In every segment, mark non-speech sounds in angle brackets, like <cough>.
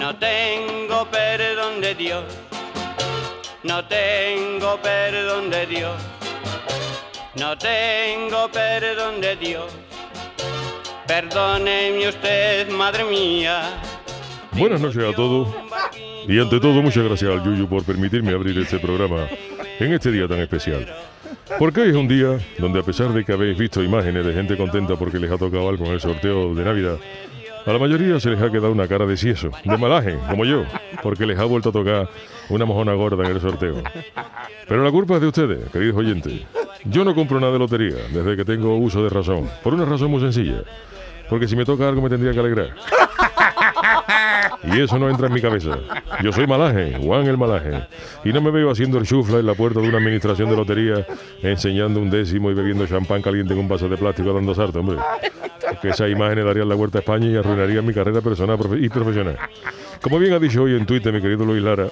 No tengo perdón de Dios, no tengo perdón de Dios, no tengo perdón de Dios. Perdóneme usted, madre mía. Buenas noches a todos. Y ante todo, muchas gracias al Yuyu por permitirme abrir este programa en este día tan especial. Porque hoy es un día donde a pesar de que habéis visto imágenes de gente contenta porque les ha tocado algo en el sorteo de Navidad, a la mayoría se les ha quedado una cara de sieso, de malaje, como yo, porque les ha vuelto a tocar una mojona gorda en el sorteo. Pero la culpa es de ustedes, queridos oyentes. Yo no compro nada de lotería desde que tengo uso de razón, por una razón muy sencilla. Porque si me toca algo me tendría que alegrar. Y eso no entra en mi cabeza. Yo soy malaje, Juan el malaje. Y no me veo haciendo el chufla en la puerta de una administración de lotería, enseñando un décimo y bebiendo champán caliente en un vaso de plástico dando sarto, hombre. Porque esas imágenes darían la vuelta a España y arruinarían mi carrera personal y profesional. Como bien ha dicho hoy en Twitter mi querido Luis Lara,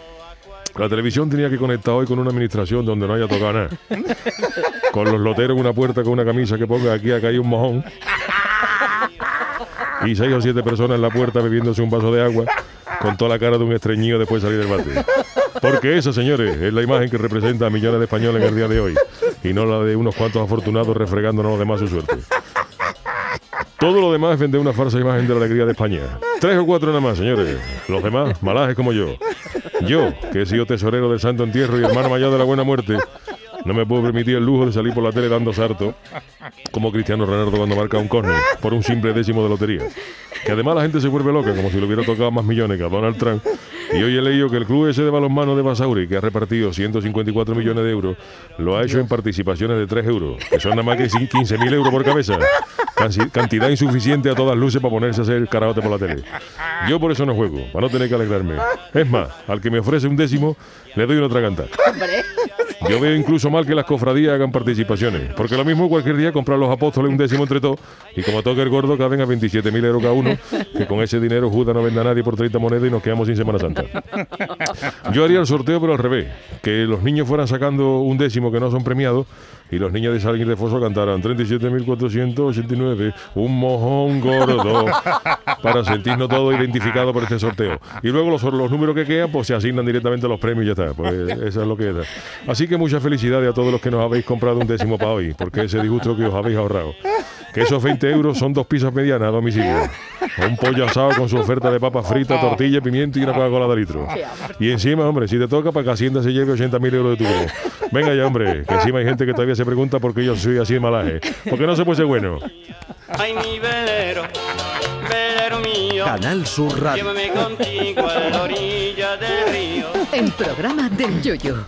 la televisión tenía que conectar hoy con una administración donde no haya tocado nada. Con los loteros en una puerta con una camisa que ponga aquí acá hay un mojón. Y seis o siete personas en la puerta bebiéndose un vaso de agua con toda la cara de un estreñido después de salir del bate. Porque esa, señores, es la imagen que representa a millones de españoles en el día de hoy. Y no la de unos cuantos afortunados refregándonos los demás su suerte. Todo lo demás es vender una falsa imagen de la alegría de España. Tres o cuatro nada más, señores. Los demás, malajes como yo. Yo, que he sido tesorero del Santo Entierro y hermano mayor de la Buena Muerte, no me puedo permitir el lujo de salir por la tele dando sarto, como Cristiano Ronaldo cuando marca un córner, por un simple décimo de lotería. Que además la gente se vuelve loca, como si le hubiera tocado más millones que a Donald Trump. Y hoy he leído que el club ese de balonmano de Basauri, que ha repartido 154 millones de euros, lo ha hecho en participaciones de 3 euros, que son nada más que 15.000 euros por cabeza. Cantidad insuficiente a todas luces para ponerse a hacer karaoke por la tele. Yo por eso no juego, para no tener que alegrarme. Es más, al que me ofrece un décimo, le doy una otra cantada. Yo veo incluso mal que las cofradías hagan participaciones, porque lo mismo cualquier día comprar los apóstoles un décimo entre todos y como toque el gordo caben a 27.000 euros cada uno, que con ese dinero Judas no venda a nadie por 30 monedas y nos quedamos sin Semana Santa. <laughs> Yo haría el sorteo pero al revés, que los niños fueran sacando un décimo que no son premiados y los niños de Salir de Foso cantaran 37.489, un mojón gordo, <laughs> para sentirnos todos identificados por este sorteo. Y luego los, los números que quedan, pues se asignan directamente a los premios y ya está. Pues eso es lo que es. Así que muchas felicidades a todos los que nos habéis comprado un décimo para hoy, porque ese disgusto que os habéis ahorrado. Que esos 20 euros son dos pizzas medianas a domicilio. Un pollo asado con su oferta de papa frita, tortilla, pimiento y una Coca-Cola de litro. Y encima, hombre, si te toca, para que Hacienda se lleve 80.000 euros de tu Venga ya, hombre, que encima hay gente que todavía se pregunta por qué yo soy así de malaje. Porque no se puede ser bueno. Ay, mi velero, velero mío. Canal Sur Radio. Llévame contigo a la orilla del río. El programa del Yoyo.